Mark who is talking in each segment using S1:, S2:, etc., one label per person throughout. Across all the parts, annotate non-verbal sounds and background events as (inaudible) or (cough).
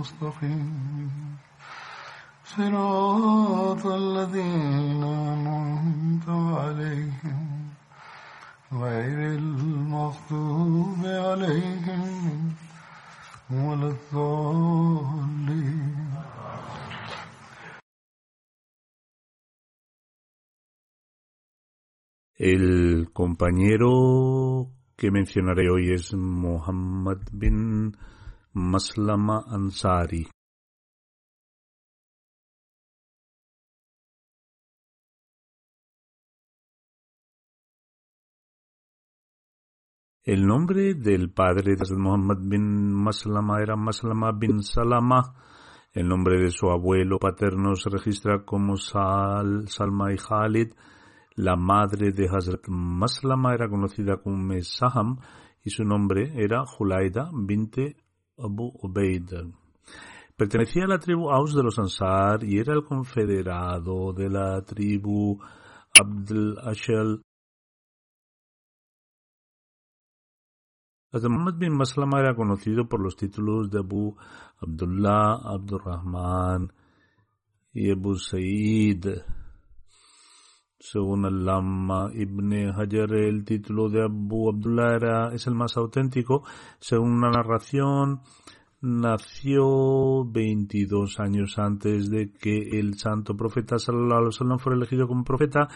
S1: المستقيم صراط الذين أنعمت عليهم غير المغضوب عليهم ولا الضالين
S2: El compañero que mencionaré hoy es Muhammad bin Maslama Ansari. El nombre del padre de Muhammad bin Maslama era Maslama bin Salama. El nombre de su abuelo paterno se registra como Sal, Salma y Khalid. La madre de Hazrat Maslama era conocida como Saham y su nombre era Julaida binte Abu Ubaid. Pertenecía a la tribu Aus de los Ansar y era el confederado de la tribu Abdul Ashal. Hazrat Muhammad bin Maslama era conocido por los títulos de Abu Abdullah, Abdurrahman y Abu Said. Según el Lama Ibn Hajar, el título de Abu Abdullah era, es el más auténtico. Según una narración, nació 22 años antes de que el santo profeta sallallahu alaihi fuera elegido como profeta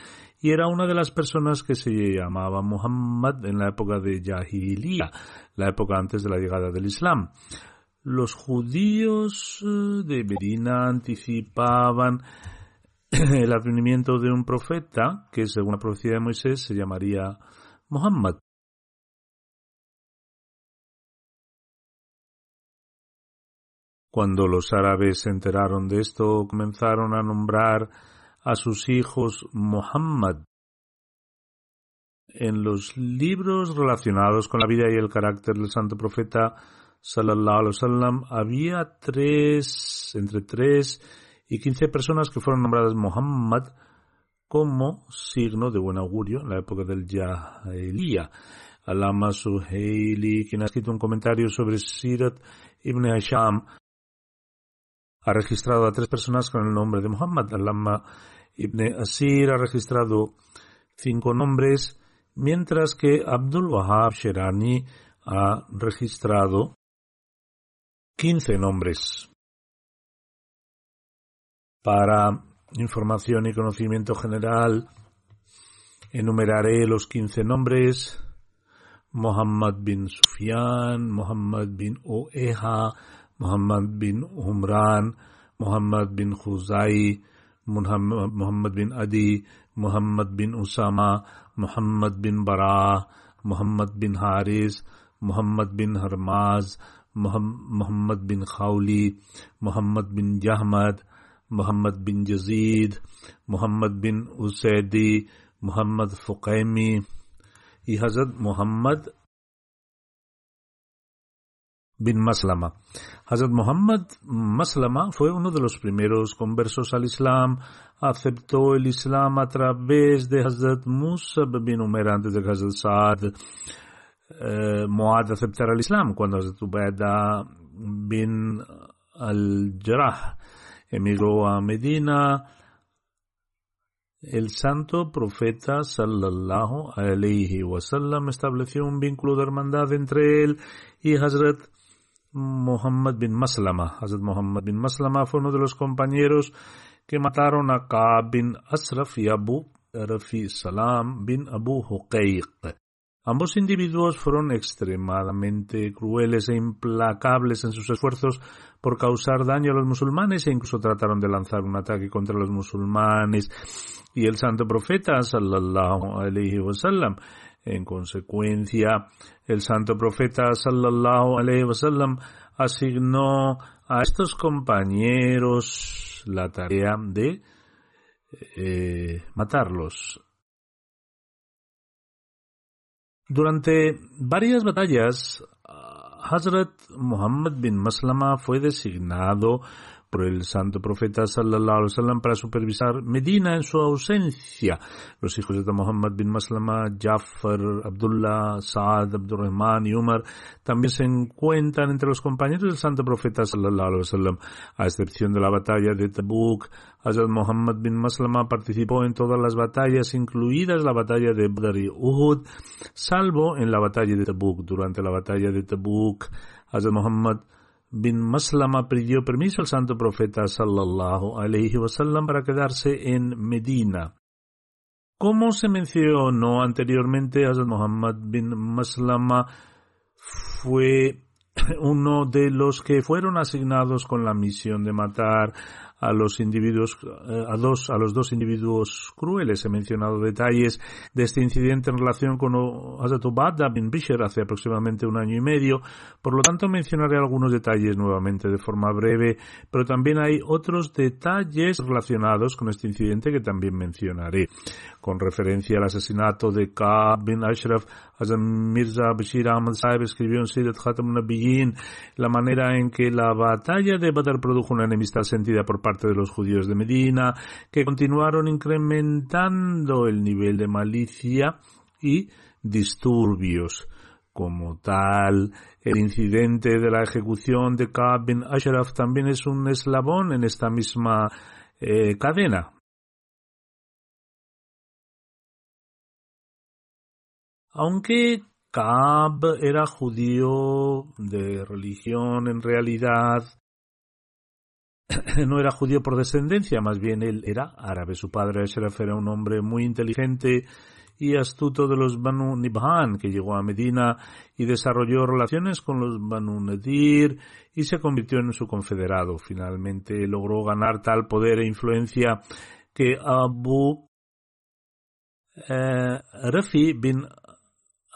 S2: y era una de las personas que se llamaba Muhammad en la época de Jahiliya, la época antes de la llegada del Islam. Los judíos de Medina anticipaban (laughs) el advenimiento de un profeta que según la profecía de Moisés se llamaría Muhammad. Cuando los árabes se enteraron de esto, comenzaron a nombrar a sus hijos Muhammad. En los libros relacionados con la vida y el carácter del santo profeta sallallahu alaihi wasallam había tres, entre tres y quince personas que fueron nombradas Muhammad como signo de buen augurio en la época del Jahiliya. Alama Suhaili, quien ha escrito un comentario sobre Sirat ibn Hasham, ha registrado a tres personas con el nombre de Muhammad. Alama ibn Asir ha registrado cinco nombres, mientras que Abdul Wahab Sherani ha registrado quince nombres. Para información y conocimiento general, enumeraré los quince nombres. Muhammad bin Sufyan, Muhammad bin Oeha, Muhammad bin Umran, Muhammad bin Khuzai, Muhammad bin Adi, Muhammad bin Usama, Muhammad bin Bara, Muhammad bin Haris, Muhammad bin Harmaz, Muhammad bin Khawli, Muhammad bin Jahmad, Muhammad bin Yazid, Muhammad bin Usaidi, Muhammad Fuqaimi y Hazrat Muhammad bin Maslama. Hazrat Muhammad Maslama fue uno de los primeros conversos al Islam. Aceptó el Islam a través de Hazrat Musab bin Umar antes de Hazrat Saad. eh, Muad aceptara el Islam, cuando Hazrat Ubaida bin al-Jarrah emigró a Medina, el santo profeta sallallahu alayhi wasallam estableció un vínculo de hermandad entre él y Hazrat Muhammad bin Maslama. Hazrat Muhammad bin Maslama fue uno de los compañeros que mataron a Ka'b bin Asraf y Abu Rafi Salam bin Abu Huqayq. Ambos individuos fueron extremadamente crueles e implacables en sus esfuerzos por causar daño a los musulmanes e incluso trataron de lanzar un ataque contra los musulmanes y el santo profeta sallallahu alaihi wasallam. En consecuencia, el santo profeta sallallahu alaihi wasallam asignó a estos compañeros la tarea de eh, matarlos. Durante varias batallas, Hazrat Muhammad bin Maslama fue designado por el santo profeta sallallahu alaihi wasallam para supervisar Medina en su ausencia. Los hijos de Muhammad bin Maslama, Jafar, Abdullah, Saad, Abdurrahman y Umar también se encuentran entre los compañeros del santo profeta sallallahu alaihi wasallam, a excepción de la batalla de Tabuk. Hazrat Muhammad bin Maslama participó en todas las batallas, incluidas la batalla de Badr y Uhud, salvo en la batalla de Tabuk. Durante la batalla de Tabuk, Hazrat Muhammad bin Maslama pidió permiso al santo profeta sallallahu alaihi wasallam para quedarse en Medina. Como se mencionó anteriormente, Hazrat Muhammad bin Maslama fue (clears throat) uno de los que fueron asignados con la misión de matar a los individuos, eh, a dos, a los dos individuos crueles. He mencionado detalles de este incidente en relación con Hazrat Ubada bin Bishr hace aproximadamente un año y medio. Por lo tanto, mencionaré algunos detalles nuevamente de forma breve, pero también hay otros detalles relacionados con este incidente que también mencionaré. Con referencia al asesinato de Ka'b bin Ashraf, Hazrat Mirza Bashir Ahmad Saib escribió en Sirat Khatam Nabiyin la manera en que la batalla de Badr produjo una enemistad sentida por parte de los judíos de Medina, que continuaron incrementando el nivel de malicia y disturbios. Como tal, el incidente de la ejecución de Ka'b bin Ashraf también es un eslabón en esta misma eh, cadena. Aunque Ka'b era judío de religión en realidad, (coughs) no era judío por descendencia, más bien él era árabe. Su padre Ashraf era un hombre muy inteligente y astuto de los Banu Nibhan, que llegó a Medina y desarrolló relaciones con los Banu Nadir y se convirtió en su confederado. Finalmente logró ganar tal poder e influencia que Abu eh, Rafi bin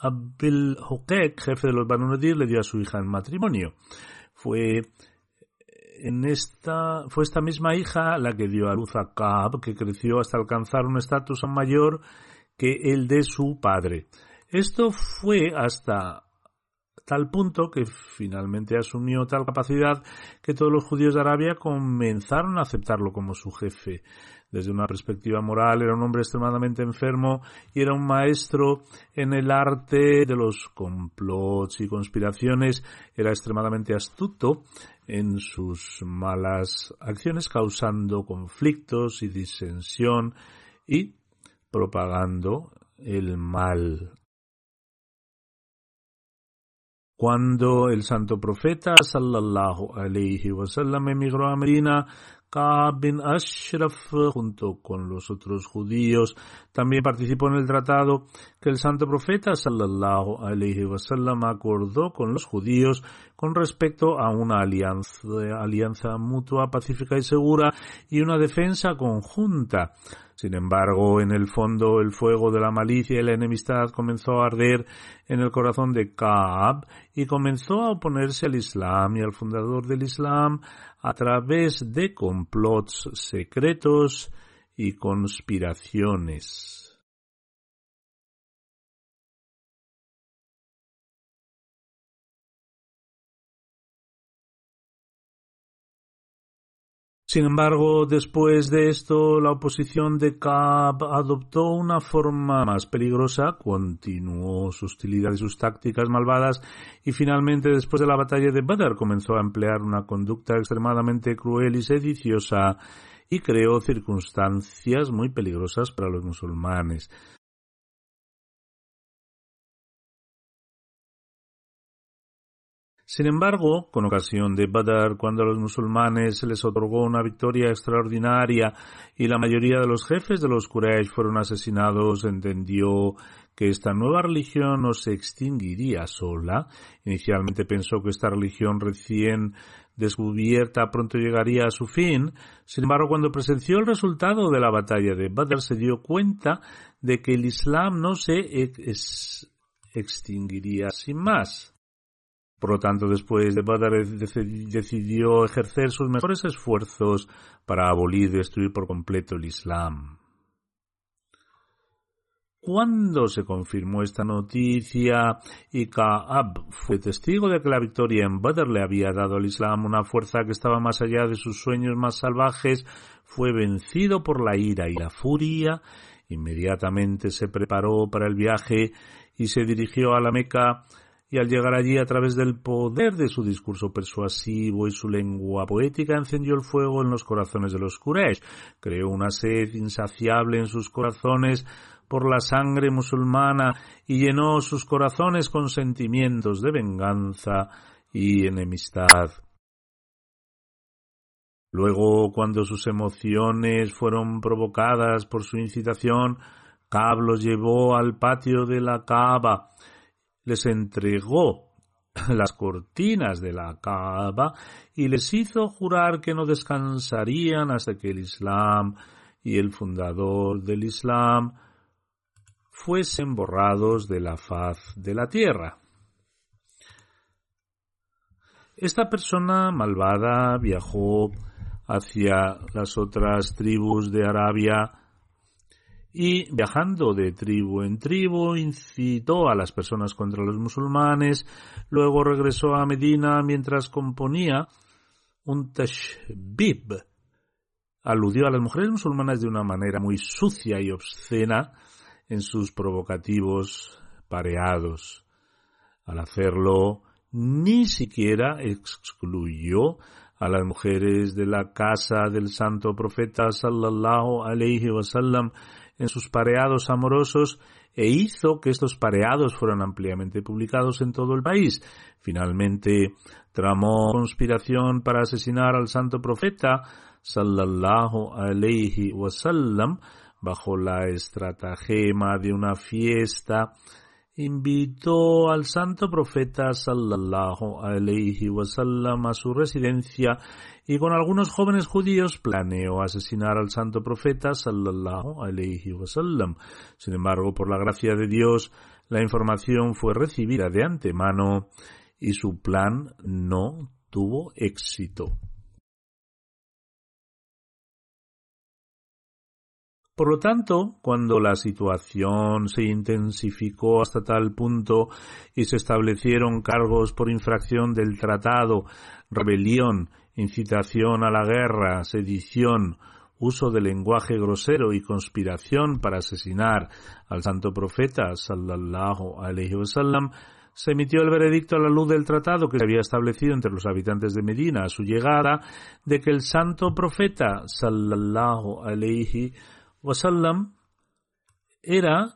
S2: Abil Hukek, jefe de los Banu Nadir, le dio a su hija en matrimonio. Fue en esta, fue esta misma hija la que dio a luz a Kaab, que creció hasta alcanzar un estatus mayor que el de su padre. Esto fue hasta tal punto que finalmente asumió tal capacidad que todos los judíos de Arabia comenzaron a aceptarlo como su jefe. Desde una perspectiva moral era un hombre extremadamente enfermo y era un maestro en el arte de los complots y conspiraciones. Era extremadamente astuto en sus malas acciones, causando conflictos y disensión y propagando el mal. Cuando el santo profeta sallallahu alaihi wasallam emigró a Medina, Ka'b bin Ashraf, junto con los otros judíos, también participó en el tratado que el santo profeta sallallahu alaihi wasallam acordó con los judíos con respecto a una alianza, alianza mutua, pacífica y segura y una defensa conjunta. Sin embargo, en el fondo, el fuego de la malicia y la enemistad comenzó a arder en el corazón de Kaab y comenzó a oponerse al Islam y al fundador del Islam a través de complots secretos y conspiraciones. Sin embargo, después de esto, la oposición de Kaab adoptó una forma más peligrosa, continuó su hostilidad y sus tácticas malvadas, y finalmente, después de la batalla de Badr, comenzó a emplear una conducta extremadamente cruel y sediciosa, y creó circunstancias muy peligrosas para los musulmanes. Sin embargo, con ocasión de Badr, cuando a los musulmanes se les otorgó una victoria extraordinaria y la mayoría de los jefes de los Quraysh fueron asesinados, entendió que esta nueva religión no se extinguiría sola. Inicialmente pensó que esta religión recién descubierta pronto llegaría a su fin. Sin embargo, cuando presenció el resultado de la batalla de Badr, se dio cuenta de que el Islam no se extinguiría sin más. Por lo tanto, después de Badr decidió ejercer sus mejores esfuerzos para abolir y destruir por completo el Islam. Cuando se confirmó esta noticia y Ka'ab fue testigo de que la victoria en Badr le había dado al Islam una fuerza que estaba más allá de sus sueños más salvajes, fue vencido por la ira y la furia, inmediatamente se preparó para el viaje y se dirigió a la Meca y al llegar allí a través del poder de su discurso persuasivo y su lengua poética encendió el fuego en los corazones de los Quraysh, creó una sed insaciable en sus corazones por la sangre musulmana y llenó sus corazones con sentimientos de venganza y enemistad. Luego, cuando sus emociones fueron provocadas por su incitación, Cab los llevó al patio de la Kaaba les entregó las cortinas de la Kaaba y les hizo jurar que no descansarían hasta que el Islam y el fundador del Islam fuesen borrados de la faz de la tierra. Esta persona malvada viajó hacia las otras tribus de Arabia y viajando de tribu en tribu incitó a las personas contra los musulmanes, luego regresó a Medina mientras componía un tashbib. Aludió a las mujeres musulmanas de una manera muy sucia y obscena en sus provocativos pareados. Al hacerlo, ni siquiera excluyó a las mujeres de la casa del santo profeta sallallahu alayhi wasallam en sus pareados amorosos e hizo que estos pareados fueran ampliamente publicados en todo el país. Finalmente, tramó conspiración para asesinar al santo profeta sallallahu alayhi wasallam bajo la estratagema de una fiesta invitó al santo profeta sallallahu alayhi wasallam a su residencia y con algunos jóvenes judíos planeó asesinar al santo profeta sallallahu alayhi wasallam. Sin embargo, por la gracia de Dios, la información fue recibida de antemano y su plan no tuvo éxito. Por lo tanto, cuando la situación se intensificó hasta tal punto y se establecieron cargos por infracción del tratado, rebelión, incitación a la guerra, sedición, uso de lenguaje grosero y conspiración para asesinar al santo profeta sallallahu alaihi wasallam, se emitió el veredicto a la luz del tratado que se había establecido entre los habitantes de Medina a su llegada de que el santo profeta sallallahu alaihi wasallam era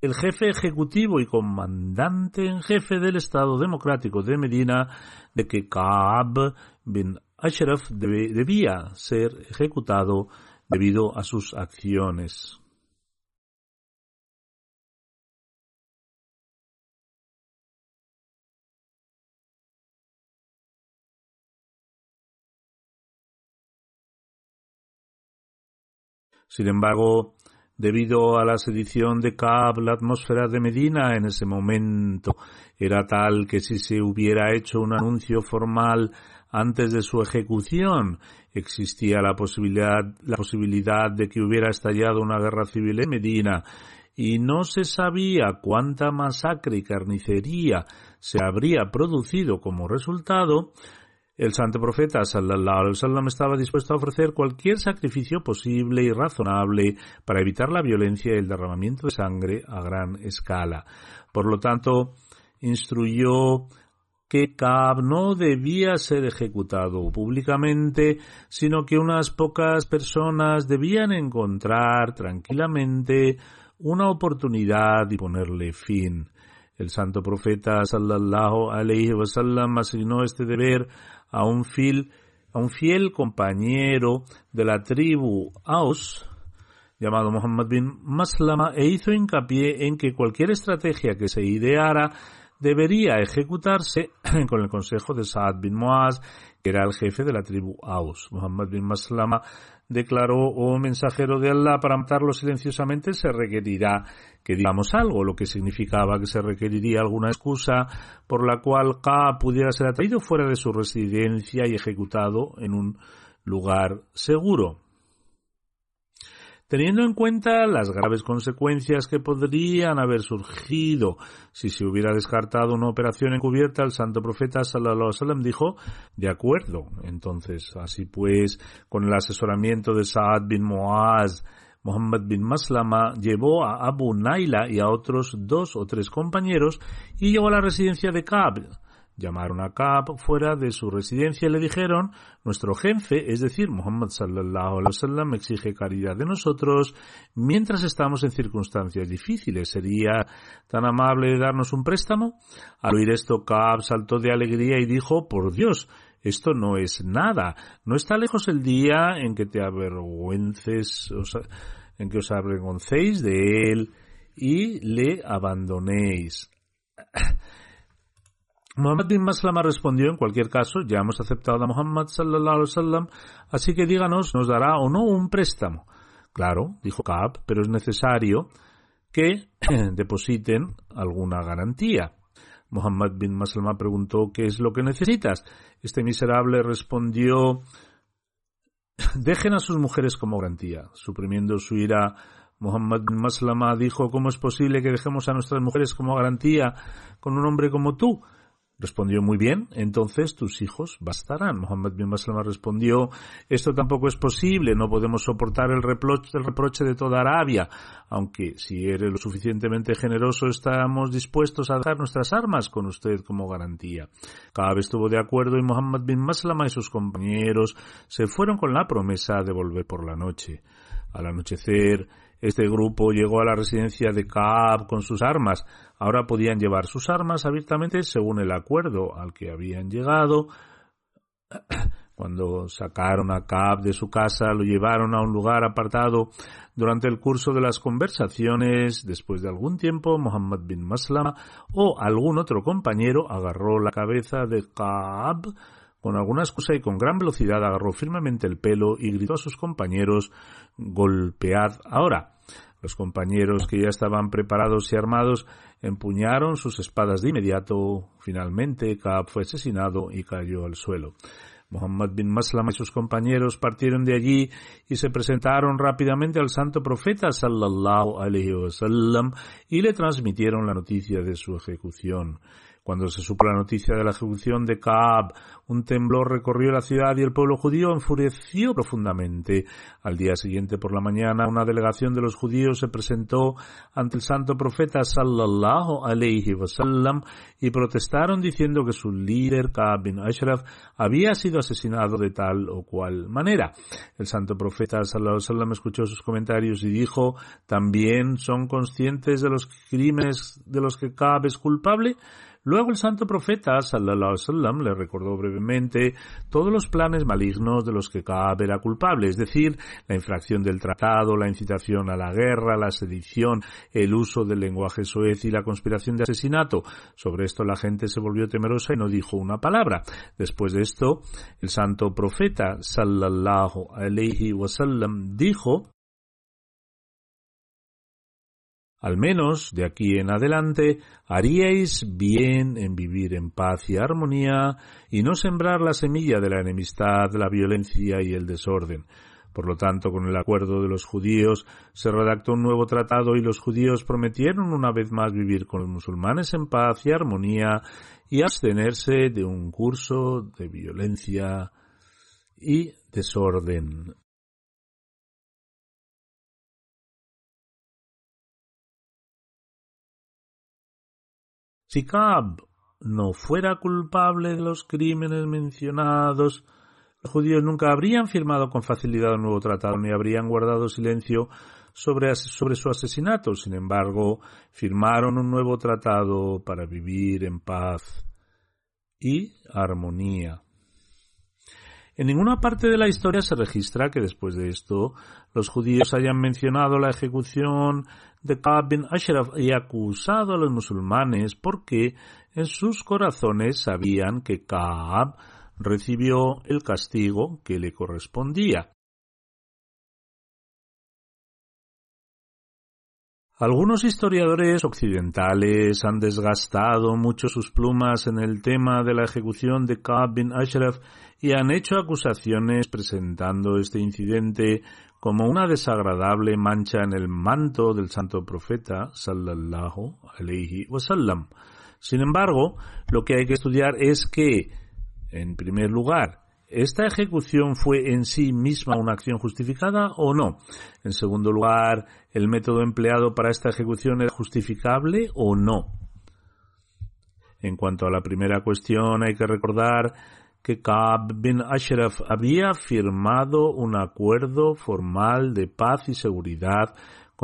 S2: el jefe ejecutivo y comandante en jefe del Estado Democrático de Medina, de que Kaab bin Ashraf debía ser ejecutado debido a sus acciones. Sin embargo, debido a la sedición de Kaab, la atmósfera de Medina en ese momento era tal que si se hubiera hecho un anuncio formal antes de su ejecución, existía la posibilidad, la posibilidad de que hubiera estallado una guerra civil en Medina, y no se sabía cuánta masacre y carnicería se habría producido como resultado, El santo profeta sallallahu alaihi wasallam estaba dispuesto a ofrecer cualquier sacrificio posible y razonable para evitar la violencia y el derramamiento de sangre a gran escala. Por lo tanto, instruyó que Kaab no debía ser ejecutado públicamente, sino que unas pocas personas debían encontrar tranquilamente una oportunidad y ponerle fin. El santo profeta sallallahu alaihi wasallam asignó este deber a un fiel, a un fiel compañero de la tribu Aus, llamado Muhammad bin Maslama, e hizo hincapié en que cualquier estrategia que se ideara debería ejecutarse (clears throat) con el consejo de Saad bin Muaz, que era el jefe de la tribu Aus. Muhammad bin Maslama declaró, oh mensajero de Allah, para matarlo silenciosamente se requerirá que digamos algo, lo que significaba que se requeriría alguna excusa por la cual Ka pudiera ser atraído fuera de su residencia y ejecutado en un lugar seguro teniendo en cuenta las graves consecuencias que podrían haber surgido si se hubiera descartado una operación encubierta, el santo profeta sallallahu alaihi dijo, de acuerdo. Entonces, así pues, con el asesoramiento de Saad bin Muaz, Muhammad bin Maslama llevó a Abu Naila y a otros dos o tres compañeros y llegó a la residencia de Kab, Llamaron a Kaab fuera de su residencia y le dijeron, nuestro jefe, es decir, Muhammad sallallahu alaihi wasallam, exige caridad de nosotros mientras estamos en circunstancias difíciles. ¿Sería tan amable de darnos un préstamo? Al oír esto, Kaab saltó de alegría y dijo, por Dios, esto no es nada. No está lejos el día en que te avergüences, en que os avergoncéis de él y le abandonéis. Muhammad bin Maslama respondió, en cualquier caso, ya hemos aceptado a Muhammad sallallahu alaihi así que díganos, ¿nos dará o no un préstamo? Claro, dijo Kaab, pero es necesario que (clears throat) depositen alguna garantía. Muhammad bin Maslama preguntó, ¿qué es lo que necesitas? Este miserable respondió, (clears throat) dejen a sus mujeres como garantía. Suprimiendo su ira, Muhammad bin Maslama dijo, ¿cómo es posible que dejemos a nuestras mujeres como garantía con un hombre como tú? Respondió muy bien, entonces tus hijos bastarán. Muhammad bin Maslama respondió, esto tampoco es posible, no podemos soportar el reproche, reproche de toda Arabia, aunque si eres lo suficientemente generoso estamos dispuestos a dejar nuestras armas con usted como garantía. Kaab estuvo de acuerdo y Muhammad bin Maslama y sus compañeros se fueron con la promesa de volver por la noche. Al anochecer, este grupo llegó a la residencia de Kaab con sus armas. Ahora podían llevar sus armas abiertamente según el acuerdo al que habían llegado. (clears throat) Cuando sacaron a Kaab de su casa, lo llevaron a un lugar apartado. Durante el curso de las conversaciones, después de algún tiempo, Muhammad bin Maslama o algún otro compañero agarró la cabeza de Kaab con alguna excusa y con gran velocidad agarró firmemente el pelo y gritó a sus compañeros golpead ahora. Los compañeros que ya estaban preparados y armados empuñaron sus espadas de inmediato. Finalmente, Kaab fue asesinado y cayó al suelo. Muhammad bin Maslam y sus compañeros partieron de allí y se presentaron rápidamente al santo profeta sallallahu alaihi wasallam y le transmitieron la noticia de su ejecución. Cuando se supo la noticia de la ejecución de Kaab, un temblor recorrió la ciudad y el pueblo judío enfureció profundamente. Al día siguiente por la mañana, una delegación de los judíos se presentó ante el santo profeta sallallahu alayhi wasallam y protestaron diciendo que su líder Kaab bin Ashraf había sido asesinado de tal o cual manera. El santo profeta sallallahu alayhi wasallam escuchó sus comentarios y dijo, ¿también son conscientes de los crímenes de los que Kaab es culpable? Luego el santo profeta sallallahu wasallam le recordó brevemente todos los planes malignos de los que Kaab era culpable, es decir, la infracción del tratado, la incitación a la guerra, la sedición, el uso del lenguaje soez y la conspiración de asesinato. Sobre esto la gente se volvió temerosa y no dijo una palabra. Después de esto, el santo profeta sallallahu alaihi wasallam dijo Al menos de aquí en adelante haríais bien en vivir en paz y armonía y no sembrar la semilla de la enemistad, la violencia y el desorden. Por lo tanto, con el acuerdo de los judíos se redactó un nuevo tratado y los judíos prometieron una vez más vivir con los musulmanes en paz y armonía y abstenerse de un curso de violencia y desorden. Si Kaab no fuera culpable de los crímenes mencionados, los judíos nunca habrían firmado con facilidad un nuevo tratado ni habrían guardado silencio sobre, sobre, su asesinato. Sin embargo, firmaron un nuevo tratado para vivir en paz y armonía. En ninguna parte de la historia se registra que después de esto los judíos hayan mencionado la ejecución de Kaab bin Ashraf y acusado a los musulmanes porque en sus corazones sabían que Kaab recibió el castigo que le correspondía. Algunos historiadores occidentales han desgastado mucho sus plumas en el tema de la ejecución de Kaab bin Ashraf y han hecho acusaciones presentando este incidente como una desagradable mancha en el manto del santo profeta sallallahu alayhi wasallam. Sin embargo, lo que hay que estudiar es que en primer lugar, ¿esta ejecución fue en sí misma una acción justificada o no? En segundo lugar, ¿el método empleado para esta ejecución era justificable o no? En cuanto a la primera cuestión, hay que recordar que Kaab bin Ashraf había firmado un acuerdo formal de paz y seguridad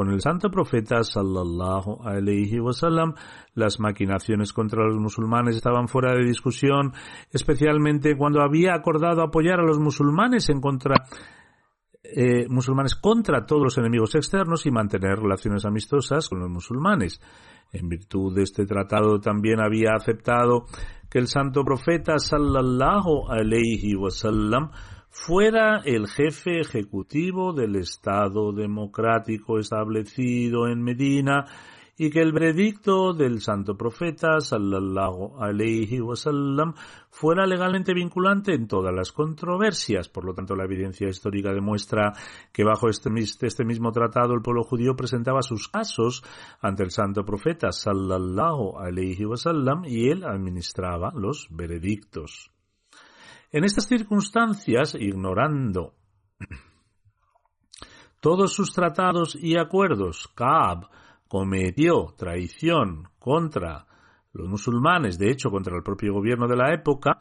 S2: con el santo profeta sallallahu alayhi wasallam, las maquinaciones contra los musulmanes estaban fuera de discusión, especialmente cuando había acordado apoyar a los musulmanes en contra eh, musulmanes contra todos los enemigos externos y mantener relaciones amistosas con los musulmanes. En virtud de este tratado también había aceptado que el santo profeta sallallahu alayhi wasallam fuera el jefe ejecutivo del Estado democrático establecido en Medina y que el veredicto del santo profeta sallallahu alayhi wasallam fuera legalmente vinculante en todas las controversias. Por lo tanto, la evidencia histórica demuestra que bajo este, este mismo tratado el pueblo judío presentaba sus casos ante el santo profeta sallallahu alayhi wasallam y él administraba los veredictos. En estas circunstancias, ignorando todos sus tratados y acuerdos, Kaab cometió traición contra los musulmanes, de hecho contra el propio gobierno de la época,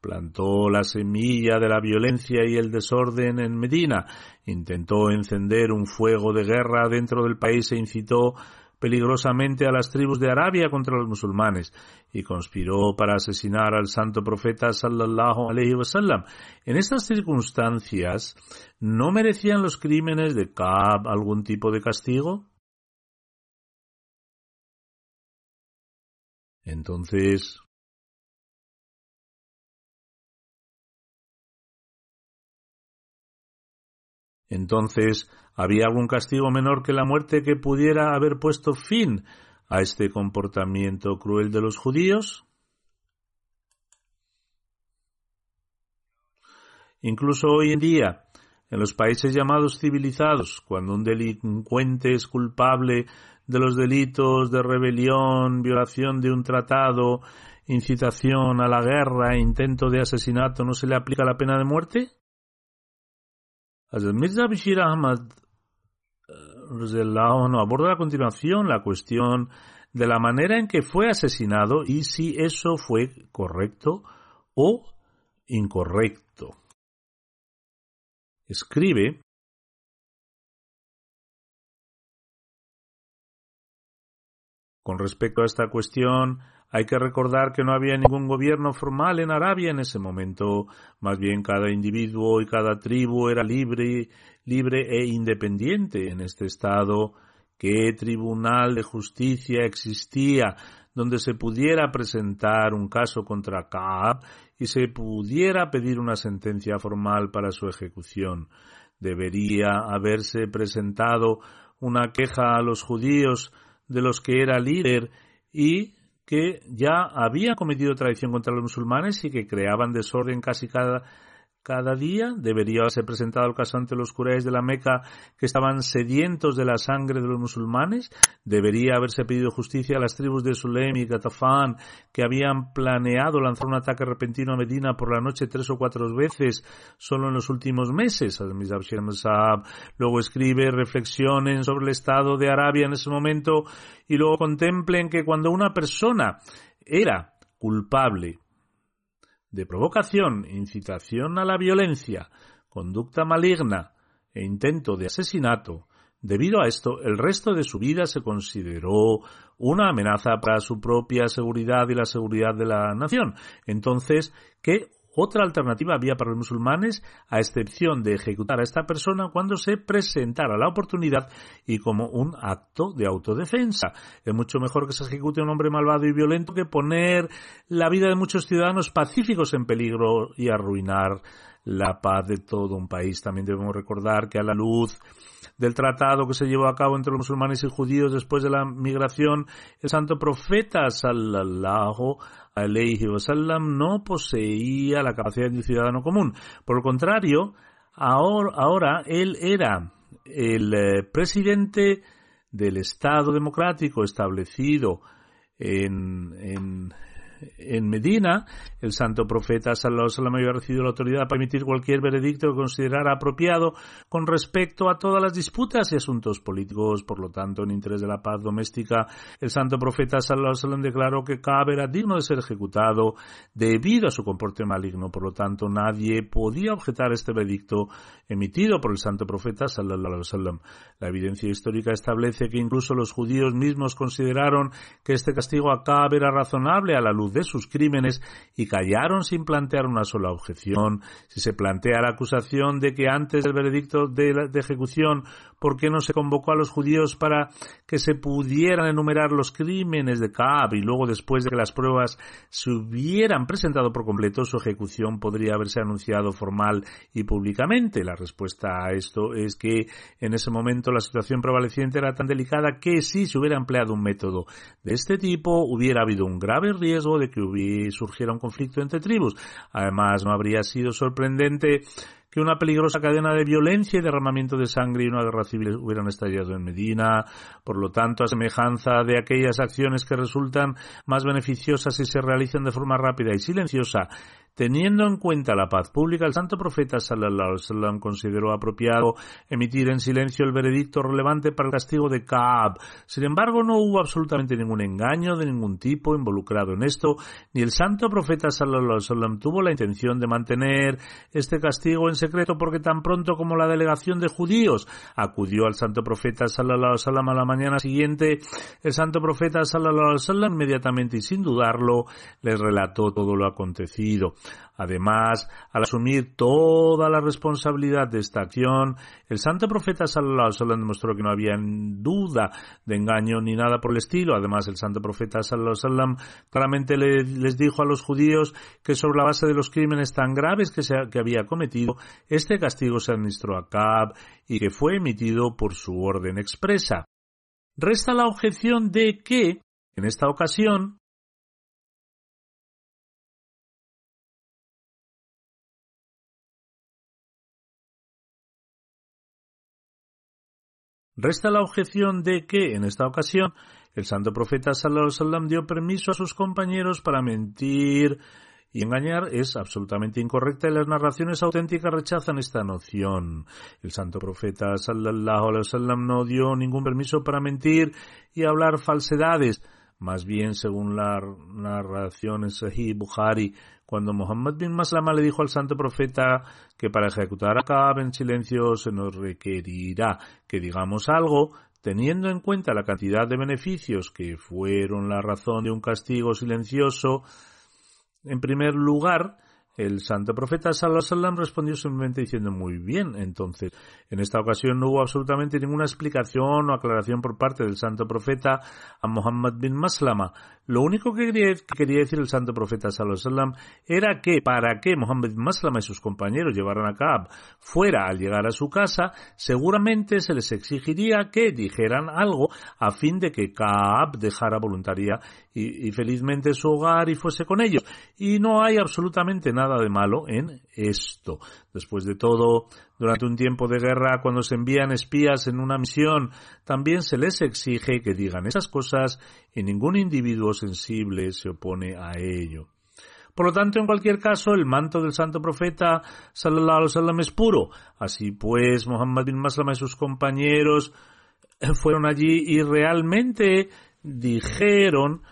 S2: plantó la semilla de la violencia y el desorden en Medina, intentó encender un fuego de guerra dentro del país e incitó peligrosamente a las tribus de Arabia contra los musulmanes y conspiró para asesinar al santo profeta sallallahu alaihi wasallam. En estas circunstancias, ¿no merecían los crímenes de Kaab algún tipo de castigo? Entonces, entonces, ¿había algún castigo menor que la muerte que pudiera haber puesto fin a este comportamiento cruel de los judíos? Incluso hoy en día, en los países llamados civilizados, cuando un delincuente es culpable de los delitos de rebelión, violación de un tratado, incitación a la guerra intento de asesinato, ¿no se le aplica la pena de muerte? Mirza Bashir Ahmad aborda a continuación la cuestión de la manera en que fue asesinado y si eso fue correcto o incorrecto. Escribe Con respecto a esta cuestión, hay que recordar que no había ningún gobierno formal en Arabia en ese momento, más bien cada individuo y cada tribu era libre, libre e independiente en este estado. ¿Qué tribunal de justicia existía donde se pudiera presentar un caso contra Kaab y se pudiera pedir una sentencia formal para su ejecución? Debería haberse presentado una queja a los judíos de los que era líder y que ya había cometido traición contra los musulmanes y que creaban desorden casi cada, cada día debería haberse presentado el caso ante los curáis de la Meca que estaban sedientos de la sangre de los musulmanes, debería haberse pedido justicia a las tribus de Sulaim y Gatafán que habían planeado lanzar un ataque repentino a Medina por la noche tres o cuatro veces solo en los últimos meses. Luego escribe reflexiones sobre el estado de Arabia en ese momento y luego contemplen que cuando una persona era culpable de provocación, incitación a la violencia, conducta maligna e intento de asesinato, debido a esto el resto de su vida se consideró una amenaza para su propia seguridad y la seguridad de la nación. Entonces, ¿qué otra alternativa había para los musulmanes, a excepción de ejecutar a esta persona cuando se presentara la oportunidad y como un acto de autodefensa. Es mucho mejor que se ejecute un hombre malvado y violento que poner la vida de muchos ciudadanos pacíficos en peligro y arruinar la paz de todo un país. También debemos recordar que a la luz del tratado que se llevó a cabo entre los musulmanes y judíos después de la migración, el santo profeta sallallahu alayhi wasallam no poseía la capacidad de un ciudadano común. Por el contrario, ahora, ahora él era el eh, presidente del Estado democrático establecido en, en, en Medina, el santo profeta Sallallahu Alaihi había recibido la autoridad para emitir cualquier veredicto que considerara apropiado con respecto a todas las disputas y asuntos políticos. Por lo tanto, en interés de la paz doméstica, el santo profeta Sallallahu declaró que Kaab era digno de ser ejecutado debido a su comporte maligno. Por lo tanto, nadie podía objetar este veredicto emitido por el santo profeta Sallallahu Alaihi La evidencia histórica establece que incluso los judíos mismos consideraron que este castigo a Kaab era razonable a la luz de sus crímenes y callaron sin plantear una sola objeción. Si se plantea la acusación de que antes del veredicto de, ejecución, ¿por qué no se convocó a los judíos para que se pudieran enumerar los crímenes de Kaab y luego después de que las pruebas se hubieran presentado por completo, su ejecución podría haberse anunciado formal y públicamente? La respuesta a esto es que en ese momento la situación prevaleciente era tan delicada que si se hubiera empleado un método de este tipo hubiera habido un grave riesgo de que hubiera, surgiera un conflicto entre tribus. Además, no habría sido sorprendente que una peligrosa cadena de violencia y derramamiento de sangre y una guerra civil hubieran estallado en Medina. Por lo tanto, a semejanza de aquellas acciones que resultan más beneficiosas si se realizan de forma rápida y silenciosa, Teniendo en cuenta la paz pública, el santo profeta sallallahu alaihi wasallam consideró apropiado emitir en silencio el veredicto relevante para el castigo de Kaab. Sin embargo, no hubo absolutamente ningún engaño de ningún tipo involucrado en esto, ni el santo profeta sallallahu alaihi wasallam tuvo la intención de mantener este castigo en secreto porque tan pronto como la delegación de judíos acudió al santo profeta sallallahu alaihi wasallam a la mañana siguiente, el santo profeta sallallahu alaihi wasallam inmediatamente y sin dudarlo les relató todo lo acontecido. Además, al asumir toda la responsabilidad de esta acción, el santo profeta sallallahu alaihi demostró que no había duda de engaño ni nada por el estilo. Además, el santo profeta sallallahu alaihi claramente les dijo a los judíos que sobre la base de los crímenes tan graves que, se, que había cometido, este castigo se administró a Cab y que fue emitido por su orden expresa. Resta la objeción de que, en esta ocasión, Resta la objeción de que, en esta ocasión, el santo profeta sallallahu alaihi dio permiso a sus compañeros para mentir y engañar es absolutamente incorrecta y las narraciones auténticas rechazan esta noción. El santo profeta sallallahu alaihi no dio ningún permiso para mentir y hablar falsedades. Más bien, según la narración en Sahih Bukhari, cuando Muhammad bin Maslama le dijo al santo profeta que para ejecutar a Kaab en silencio se nos requerirá que digamos algo, teniendo en cuenta la cantidad de beneficios que fueron la razón de un castigo silencioso, en primer lugar, el santo profeta Sallallahu respondió simplemente diciendo muy bien. Entonces, en esta ocasión no hubo absolutamente ninguna explicación o aclaración por parte del santo profeta a Muhammad bin Maslama. Lo único que quería, decir el santo profeta sallallahu era que para que Mohammed Maslama y sus compañeros llevaran a Kaab fuera al llegar a su casa, seguramente se les exigiría que dijeran algo a fin de que Kaab dejara voluntaria y, felizmente su hogar y fuese con ellos. Y no hay absolutamente nada de malo en esto. Después de todo, durante un tiempo de guerra, cuando se envían espías en una misión, también se les exige que digan esas cosas y ningún individuo sensible se opone a ello. Por lo tanto, en cualquier caso, el manto del santo profeta sallallahu alaihi wasallam es puro. Así pues, Muhammad bin Maslama y sus compañeros fueron allí y realmente dijeron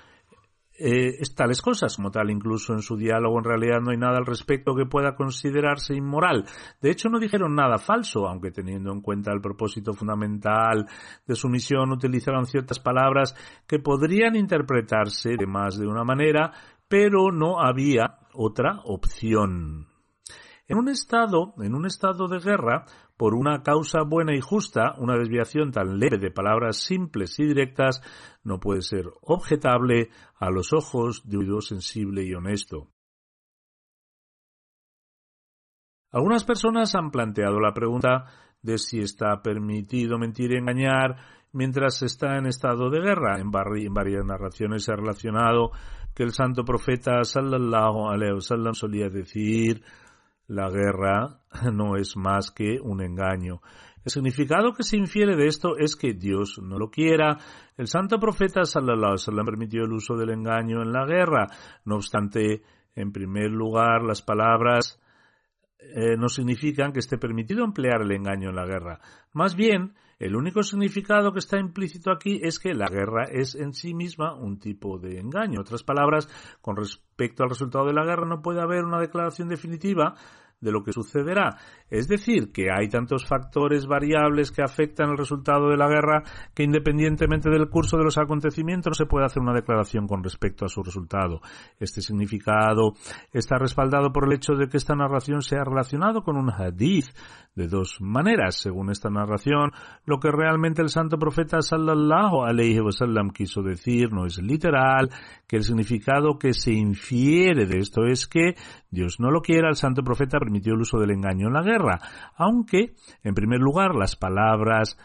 S2: eh, tales cosas. Como tal, incluso en su diálogo en realidad no hay nada al respecto que pueda considerarse inmoral. De hecho, no dijeron nada falso, aunque teniendo en cuenta el propósito fundamental de su misión, utilizaron ciertas palabras que podrían interpretarse de más de una manera, pero no había otra opción. En un estado, en un estado de guerra, por una causa buena y justa, una desviación tan leve de palabras simples y directas no puede ser objetable a los ojos de un oído sensible y honesto. Algunas personas han planteado la pregunta de si está permitido mentir y engañar mientras está en estado de guerra. En, varias narraciones se ha relacionado que el santo profeta sallallahu alaihi wasallam solía decir la guerra no es más que un engaño. El significado que se infiere de esto es que Dios no lo quiera. El santo profeta sallallahu alaihi wasallam permitió el uso del engaño en la guerra. No obstante, en primer lugar, las palabras eh, no significan que esté permitido emplear el engaño en la guerra. Más bien, el único significado que está implícito aquí es que la guerra es en sí misma un tipo de engaño. En otras palabras, con respecto al resultado de la guerra no puede haber una declaración definitiva de lo que sucederá. Es decir, que hay tantos factores variables que afectan el resultado de la guerra que independientemente del curso de los acontecimientos no se puede hacer una declaración con respecto a su resultado. Este significado está respaldado por el hecho de que esta narración se ha relacionado con un hadith de dos maneras. Según esta narración, lo que realmente el santo profeta sallallahu alayhi wasallam quiso decir no es literal, que el significado que se infiere de esto es que Dios no lo quiera, el santo profeta permitió el uso del engaño en la guerra, aunque, en primer lugar, las palabras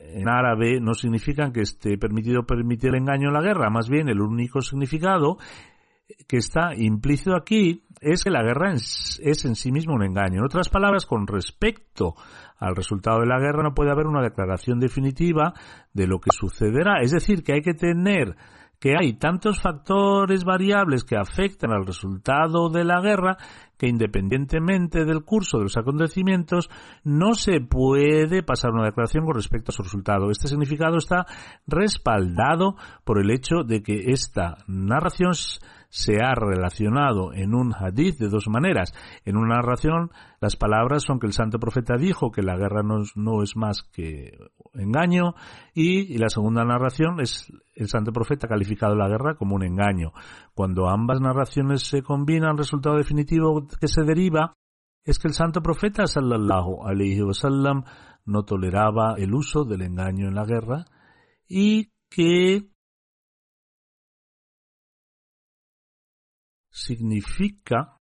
S2: en árabe no significan que esté permitido permitir el engaño en la guerra, más bien el único significado que está implícito aquí es que la guerra es, en sí mismo un engaño. En otras palabras, con respecto al resultado de la guerra no puede haber una declaración definitiva de lo que sucederá. Es decir, que hay que tener que hay tantos factores variables que afectan al resultado de la guerra que independientemente del curso de los acontecimientos no se puede pasar una declaración con respecto a su resultado. Este significado está respaldado por el hecho de que esta narración se ha relacionado en un hadith de dos maneras. En una narración, las palabras son que el santo profeta dijo que la guerra no, es más que engaño y, la segunda narración es el santo profeta calificado la guerra como un engaño. Cuando ambas narraciones se combinan, resultado definitivo que se deriva es que el santo profeta sallallahu alaihi wasallam no toleraba el uso del engaño en la guerra y que significa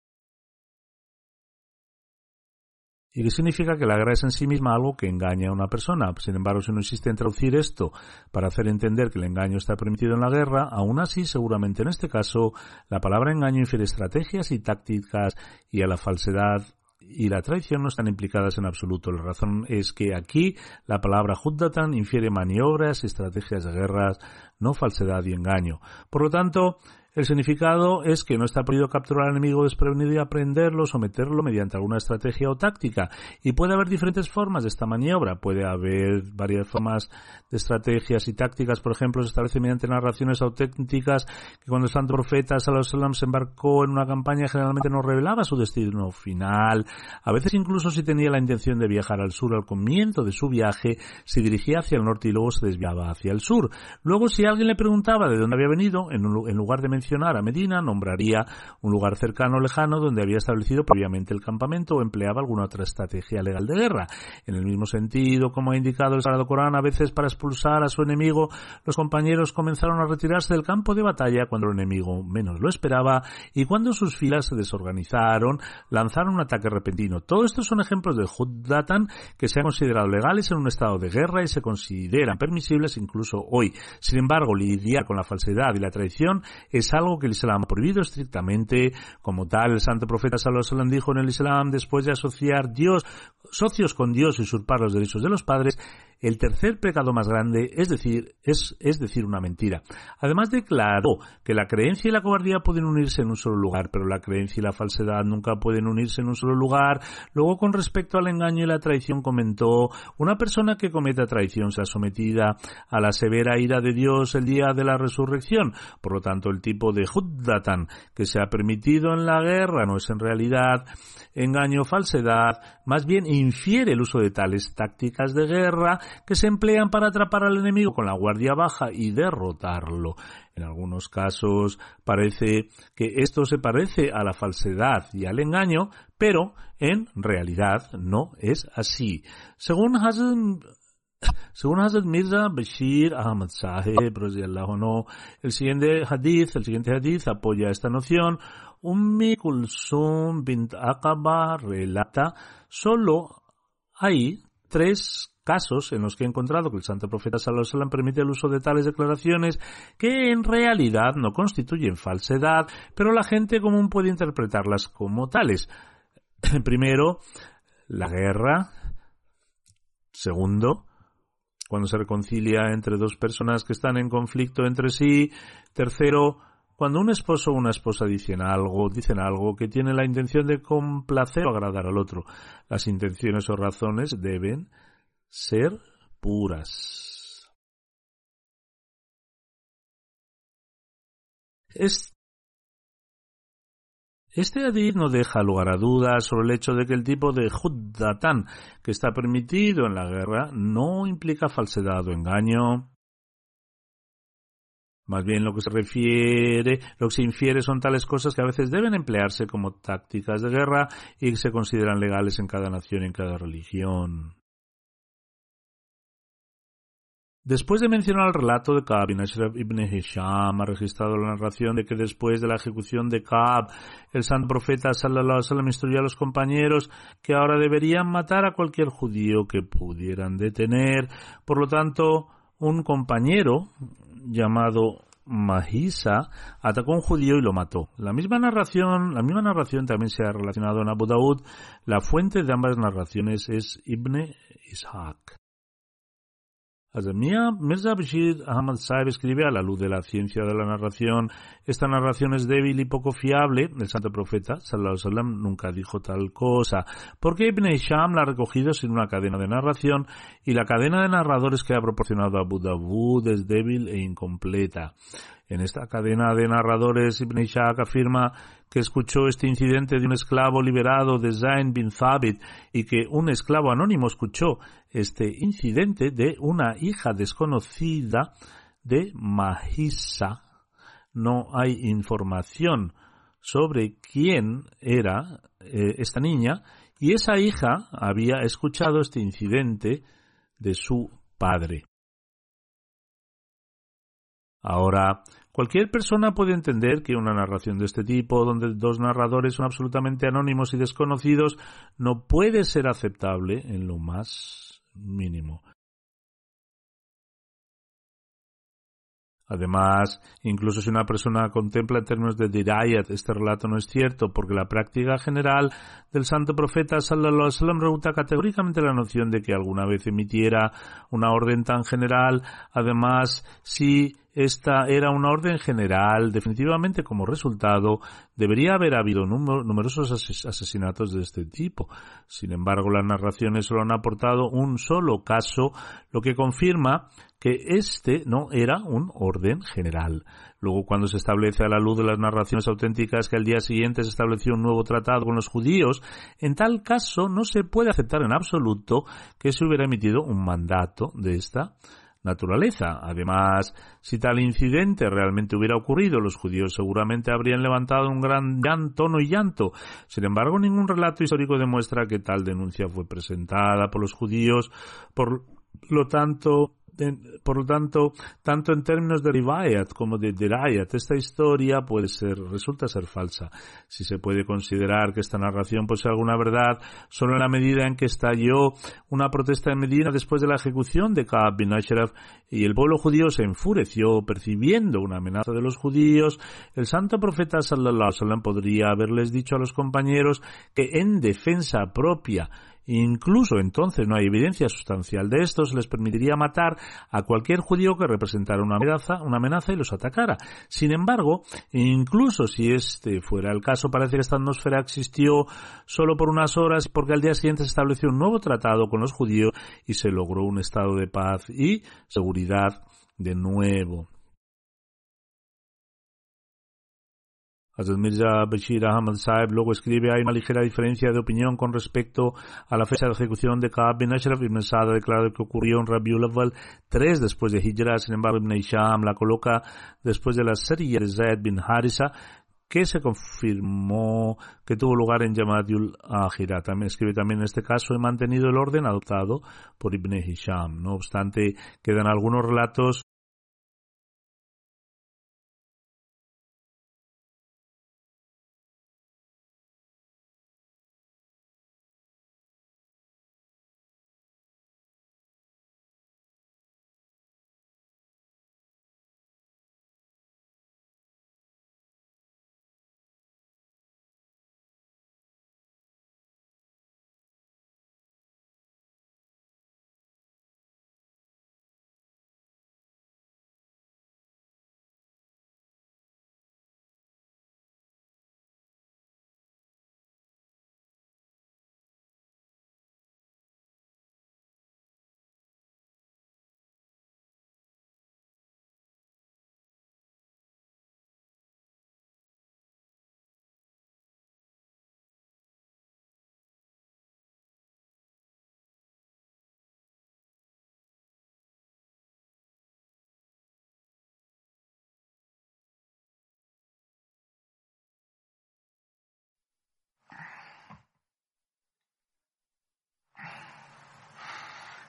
S2: ¿Y qué significa que la guerra es en sí misma algo que engaña a una persona? Sin embargo, si no insiste en traducir esto para hacer entender que el engaño está permitido en la guerra, aún así, seguramente en este caso, la palabra engaño infiere estrategias y tácticas y a la falsedad y la traición no están implicadas en absoluto. La razón es que aquí la palabra Huddatan infiere maniobras, estrategias de guerras, no falsedad y engaño. Por lo tanto, el significado es que no está prohibido capturar al enemigo desprevenido y aprenderlo, someterlo mediante alguna estrategia o táctica. Y puede haber diferentes formas de esta maniobra. Puede haber varias formas de estrategias y tácticas. Por ejemplo, se establece mediante narraciones auténticas que cuando el santo profeta Sallallahu se embarcó en una campaña generalmente no revelaba su destino final. A veces incluso si tenía la intención de viajar al sur al comienzo de su viaje, se dirigía hacia el norte y luego se desviaba hacia el sur. Luego si alguien le preguntaba de dónde había venido, en lugar de mencionar mencionara Medina, nombraría un lugar cercano o lejano donde había establecido previamente el campamento o empleaba alguna otra estrategia legal de guerra. En el mismo sentido, como ha indicado el Sagrado Corán, a veces para expulsar a su enemigo, los compañeros comenzaron a retirarse del campo de batalla cuando el enemigo menos lo esperaba y cuando sus filas se desorganizaron, lanzaron un ataque repentino. Todo estos son ejemplos de Huddatan que se han considerado legales en un estado de guerra y se consideran permisibles incluso hoy. Sin embargo, lidiar con la falsedad y la traición es algo que el Islam ha prohibido estrictamente. Como tal, el santo profeta Sallallahu dijo en el Islam, después de asociar Dios, socios con Dios y usurpar los derechos de los padres, el tercer pecado más grande es decir, es, es decir una mentira. Además declaró que la creencia y la cobardía pueden unirse en un solo lugar, pero la creencia y la falsedad nunca pueden unirse en un solo lugar. Luego, con respecto al engaño y la traición, comentó, una persona que cometa traición se ha sometida a la severa ira de Dios el día de la resurrección. Por lo tanto, el tipo de Huddatan que se ha permitido en la guerra no es en realidad engaño o falsedad, más bien infiere el uso de tales tácticas de guerra que se emplean para atrapar al enemigo con la guardia baja y derrotarlo. En algunos casos parece que esto se parece a la falsedad y al engaño, pero en realidad no es así. Según según Hazrat Mirza Bashir Ahmad Sahib, el siguiente hadith, el siguiente hadith apoya esta noción. Ummi Kulsum bint Aqaba relata, solo hay tres casos en los que he encontrado que el santo profeta Sallallahu permite el uso de tales declaraciones que en realidad no constituyen falsedad, pero la gente común puede interpretarlas como tales. (laughs) Primero, la guerra. Segundo, cuando se reconcilia entre dos personas que están en conflicto entre sí. Tercero, cuando un esposo o una esposa dicen algo, dicen algo que tiene la intención de complacer o agradar al otro. Las intenciones o razones deben ser puras. Este hadith no deja lugar a dudas sobre el hecho de que el tipo de Huddatan que está permitido en la guerra no implica falsedad o engaño. Más bien lo que se refiere, lo que se infiere son tales cosas que a veces deben emplearse como tácticas de guerra y que se consideran legales en cada nación y en cada religión. Después de mencionar el relato de Ka'b ibn Hisham ha registrado la narración de que después de la ejecución de Ka'b, el santo profeta sallallahu instruyó a los compañeros que ahora deberían matar a cualquier judío que pudieran detener. Por lo tanto, un compañero llamado Mahisa atacó a un judío y lo mató. La misma narración, la misma narración también se ha relacionado en Abu Daud. La fuente de ambas narraciones es Ibn Ishaq. Mirza Bashir Ahmad Saib escribe a la luz de la ciencia de la narración. Esta narración es débil y poco fiable. El santo profeta, sallallahu wasallam, nunca dijo tal cosa. Porque Ibn Isham la ha recogido sin una cadena de narración y la cadena de narradores que ha proporcionado Abu Dawud es débil e incompleta. En esta cadena de narradores, Ibn Ishaq afirma que escuchó este incidente de un esclavo liberado de Zain bin Thabit y que un esclavo anónimo escuchó este incidente de una hija desconocida de Mahisa. No hay información sobre quién era eh, esta niña y esa hija había escuchado este incidente de su padre. Ahora, cualquier persona puede entender que una narración de este tipo, donde dos narradores son absolutamente anónimos y desconocidos, no puede ser aceptable en lo más mínimo. Además, incluso si una persona contempla en términos de dirayat, este relato no es cierto, porque la práctica general del santo profeta sallallahu alaihi wasallam rebuta categóricamente la noción de que alguna vez emitiera una orden tan general. Además, si esta era una orden general, definitivamente como resultado debería haber habido numerosos asesinatos de este tipo. Sin embargo, las narraciones solo han aportado un solo caso, lo que confirma que este no era un orden general. Luego, cuando se establece a la luz de las narraciones auténticas que al día siguiente se estableció un nuevo tratado con los judíos, en tal caso no se puede aceptar en absoluto que se hubiera emitido un mandato de esta naturaleza. Además, si tal incidente realmente hubiera ocurrido, los judíos seguramente habrían levantado un gran, tono y llanto. Sin embargo, ningún relato histórico demuestra que tal denuncia fue presentada por los judíos. Por lo tanto, por lo tanto, tanto en términos de Rivayat como de Derayat, esta historia puede ser, resulta ser falsa. Si se puede considerar que esta narración posee alguna verdad, solo en la medida en que estalló una protesta en Medina después de la ejecución de Ka'ab bin Ashraf y el pueblo judío se enfureció percibiendo una amenaza de los judíos, el santo profeta sallallahu alaihi podría haberles dicho a los compañeros que en defensa propia Incluso entonces no hay evidencia sustancial de esto, se les permitiría matar a cualquier judío que representara una amenaza, una amenaza y los atacara. Sin embargo, incluso si este fuera el caso, parece que esta atmósfera existió solo por unas horas porque al día siguiente se estableció un nuevo tratado con los judíos y se logró un estado de paz y seguridad de nuevo. Hazrat Mirza Bashir Ahmad Saeb luego escribe hay una ligera diferencia de opinión con respecto a la fecha de ejecución de Kaab bin Ashraf. Ibn Sa'd ha declarado que ocurrió en Rabiul Awal tres después de Hijra. Sin embargo, Ibn Isham la coloca después de la serie de bin Harisa que se confirmó que tuvo lugar en Yamadiul Ahira. También escribe también en este caso he mantenido el orden adoptado por Ibn Hisham. No obstante, quedan algunos relatos